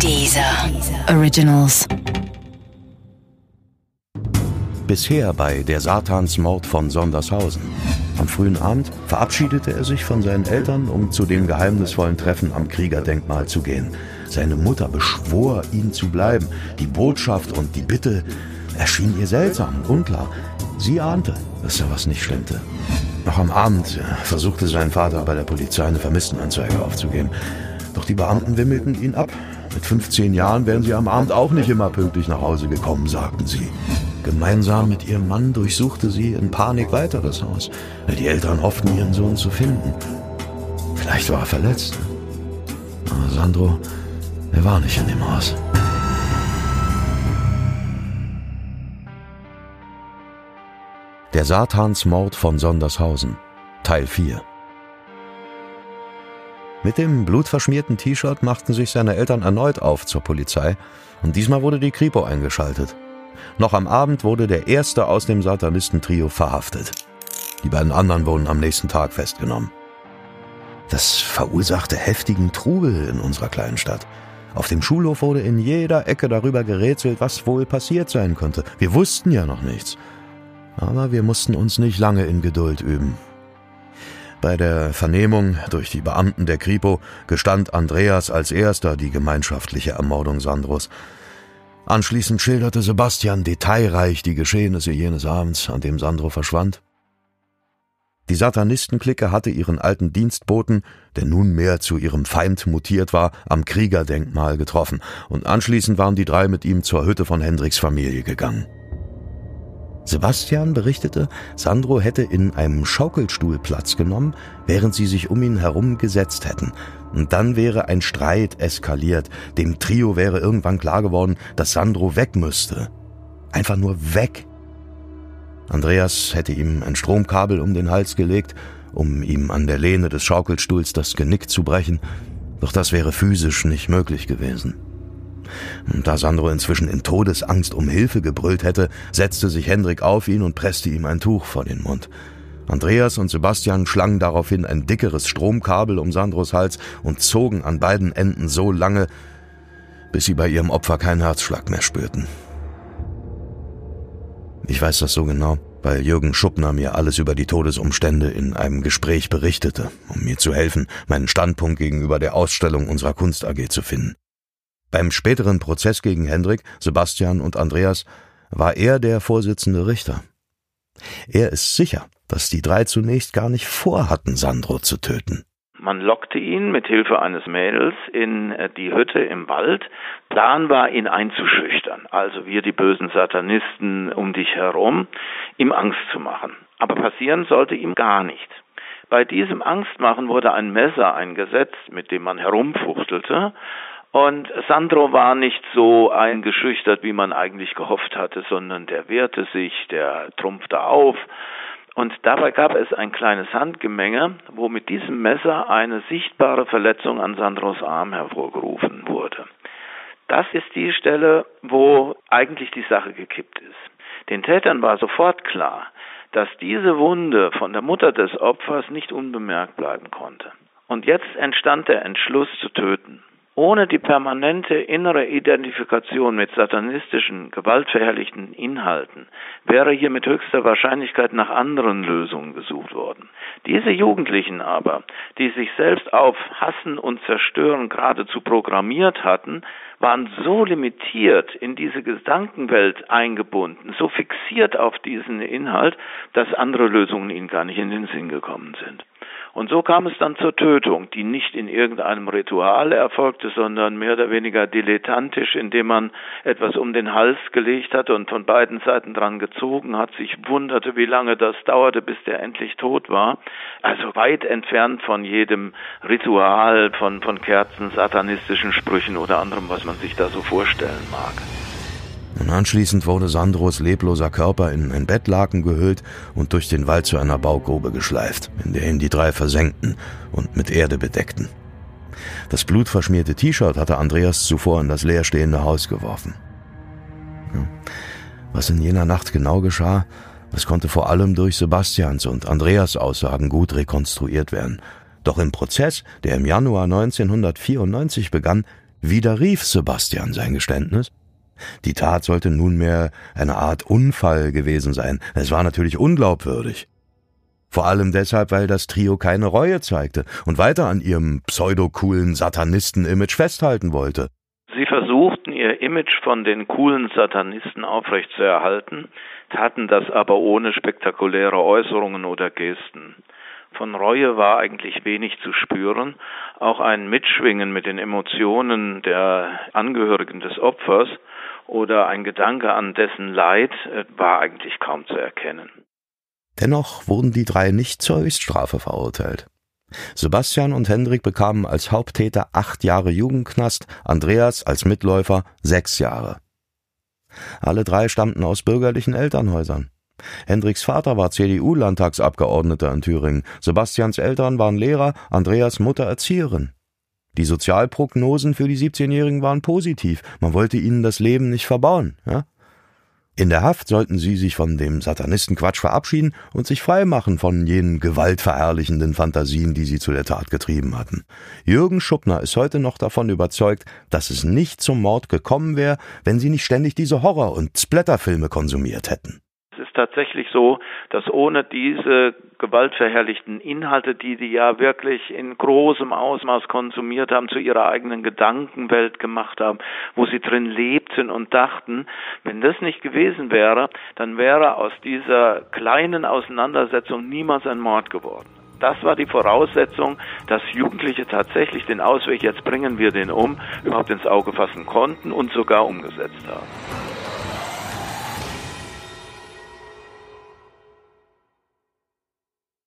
Dieser Originals. Bisher bei der Satansmord von Sondershausen. Am frühen Abend verabschiedete er sich von seinen Eltern, um zu dem geheimnisvollen Treffen am Kriegerdenkmal zu gehen. Seine Mutter beschwor, ihn zu bleiben. Die Botschaft und die Bitte erschien ihr seltsam, unklar. Sie ahnte, dass da was nicht stimmte. Noch am Abend versuchte sein Vater bei der Polizei eine Vermisstenanzeige aufzugeben. Doch die Beamten wimmelten ihn ab. Mit 15 Jahren wären sie am Abend auch nicht immer pünktlich nach Hause gekommen, sagten sie. Gemeinsam mit ihrem Mann durchsuchte sie in Panik weiter das Haus. Die Eltern hofften, ihren Sohn zu finden. Vielleicht war er verletzt. Aber Sandro, er war nicht in dem Haus. Der Satansmord von Sondershausen Teil 4 Mit dem blutverschmierten T-Shirt machten sich seine Eltern erneut auf zur Polizei und diesmal wurde die Kripo eingeschaltet. Noch am Abend wurde der erste aus dem Satanistentrio verhaftet. Die beiden anderen wurden am nächsten Tag festgenommen. Das verursachte heftigen Trubel in unserer kleinen Stadt. Auf dem Schulhof wurde in jeder Ecke darüber gerätselt, was wohl passiert sein könnte. Wir wussten ja noch nichts. Aber wir mussten uns nicht lange in Geduld üben. Bei der Vernehmung durch die Beamten der Kripo gestand Andreas als erster die gemeinschaftliche Ermordung Sandros. Anschließend schilderte Sebastian detailreich die Geschehnisse jenes Abends, an dem Sandro verschwand. Die Satanistenklicke hatte ihren alten Dienstboten, der nunmehr zu ihrem Feind mutiert war, am Kriegerdenkmal getroffen, und anschließend waren die drei mit ihm zur Hütte von Hendriks Familie gegangen. Sebastian berichtete, Sandro hätte in einem Schaukelstuhl Platz genommen, während sie sich um ihn herum gesetzt hätten. Und dann wäre ein Streit eskaliert. Dem Trio wäre irgendwann klar geworden, dass Sandro weg müsste. Einfach nur weg. Andreas hätte ihm ein Stromkabel um den Hals gelegt, um ihm an der Lehne des Schaukelstuhls das Genick zu brechen, doch das wäre physisch nicht möglich gewesen. Da Sandro inzwischen in Todesangst um Hilfe gebrüllt hätte, setzte sich Hendrik auf ihn und presste ihm ein Tuch vor den Mund. Andreas und Sebastian schlangen daraufhin ein dickeres Stromkabel um Sandros Hals und zogen an beiden Enden so lange, bis sie bei ihrem Opfer keinen Herzschlag mehr spürten. Ich weiß das so genau, weil Jürgen Schuppner mir alles über die Todesumstände in einem Gespräch berichtete, um mir zu helfen, meinen Standpunkt gegenüber der Ausstellung unserer Kunst AG zu finden. Beim späteren Prozess gegen Hendrik, Sebastian und Andreas war er der Vorsitzende Richter. Er ist sicher, dass die drei zunächst gar nicht vorhatten, Sandro zu töten. Man lockte ihn mit Hilfe eines Mädels in äh, die Hütte im Wald. Plan war, ihn einzuschüchtern, also wir die bösen Satanisten um dich herum, ihm Angst zu machen. Aber passieren sollte ihm gar nichts. Bei diesem Angstmachen wurde ein Messer eingesetzt, mit dem man herumfuchtelte, und Sandro war nicht so eingeschüchtert, wie man eigentlich gehofft hatte, sondern der wehrte sich, der trumpfte auf. Und dabei gab es ein kleines Handgemenge, wo mit diesem Messer eine sichtbare Verletzung an Sandros Arm hervorgerufen wurde. Das ist die Stelle, wo eigentlich die Sache gekippt ist. Den Tätern war sofort klar, dass diese Wunde von der Mutter des Opfers nicht unbemerkt bleiben konnte. Und jetzt entstand der Entschluss zu töten. Ohne die permanente innere Identifikation mit satanistischen, gewaltverherrlichten Inhalten wäre hier mit höchster Wahrscheinlichkeit nach anderen Lösungen gesucht worden. Diese Jugendlichen aber, die sich selbst auf Hassen und Zerstören geradezu programmiert hatten, waren so limitiert in diese Gedankenwelt eingebunden, so fixiert auf diesen Inhalt, dass andere Lösungen ihnen gar nicht in den Sinn gekommen sind. Und so kam es dann zur Tötung, die nicht in irgendeinem Ritual erfolgte, sondern mehr oder weniger dilettantisch, indem man etwas um den Hals gelegt hatte und von beiden Seiten dran gezogen hat, sich wunderte, wie lange das dauerte, bis der endlich tot war. Also weit entfernt von jedem Ritual, von, von Kerzen, satanistischen Sprüchen oder anderem, was man sich da so vorstellen mag. Und anschließend wurde Sandros lebloser Körper in ein Bettlaken gehüllt und durch den Wald zu einer Baugrube geschleift, in der ihn die drei versenkten und mit Erde bedeckten. Das blutverschmierte T-Shirt hatte Andreas zuvor in das leerstehende Haus geworfen. Was in jener Nacht genau geschah, das konnte vor allem durch Sebastians und Andreas Aussagen gut rekonstruiert werden. Doch im Prozess, der im Januar 1994 begann, widerrief Sebastian sein Geständnis. Die Tat sollte nunmehr eine Art Unfall gewesen sein. Es war natürlich unglaubwürdig. Vor allem deshalb, weil das Trio keine Reue zeigte und weiter an ihrem pseudo-coolen Satanisten-Image festhalten wollte. Sie versuchten ihr Image von den coolen Satanisten aufrechtzuerhalten, taten das aber ohne spektakuläre Äußerungen oder Gesten. Von Reue war eigentlich wenig zu spüren. Auch ein Mitschwingen mit den Emotionen der Angehörigen des Opfers oder ein Gedanke an dessen Leid äh, war eigentlich kaum zu erkennen. Dennoch wurden die drei nicht zur Höchststrafe verurteilt. Sebastian und Hendrik bekamen als Haupttäter acht Jahre Jugendknast, Andreas als Mitläufer sechs Jahre. Alle drei stammten aus bürgerlichen Elternhäusern. Hendriks Vater war CDU-Landtagsabgeordneter in Thüringen, Sebastians Eltern waren Lehrer, Andreas Mutter Erzieherin. Die Sozialprognosen für die 17-Jährigen waren positiv, man wollte ihnen das Leben nicht verbauen. Ja? In der Haft sollten sie sich von dem Satanistenquatsch verabschieden und sich freimachen von jenen gewaltverherrlichenden Fantasien, die sie zu der Tat getrieben hatten. Jürgen Schuppner ist heute noch davon überzeugt, dass es nicht zum Mord gekommen wäre, wenn sie nicht ständig diese Horror- und Splatterfilme konsumiert hätten tatsächlich so, dass ohne diese gewaltverherrlichten Inhalte, die die ja wirklich in großem Ausmaß konsumiert haben, zu ihrer eigenen Gedankenwelt gemacht haben, wo sie drin lebten und dachten, wenn das nicht gewesen wäre, dann wäre aus dieser kleinen Auseinandersetzung niemals ein Mord geworden. Das war die Voraussetzung, dass Jugendliche tatsächlich den Ausweg, jetzt bringen wir den um, überhaupt ins Auge fassen konnten und sogar umgesetzt haben.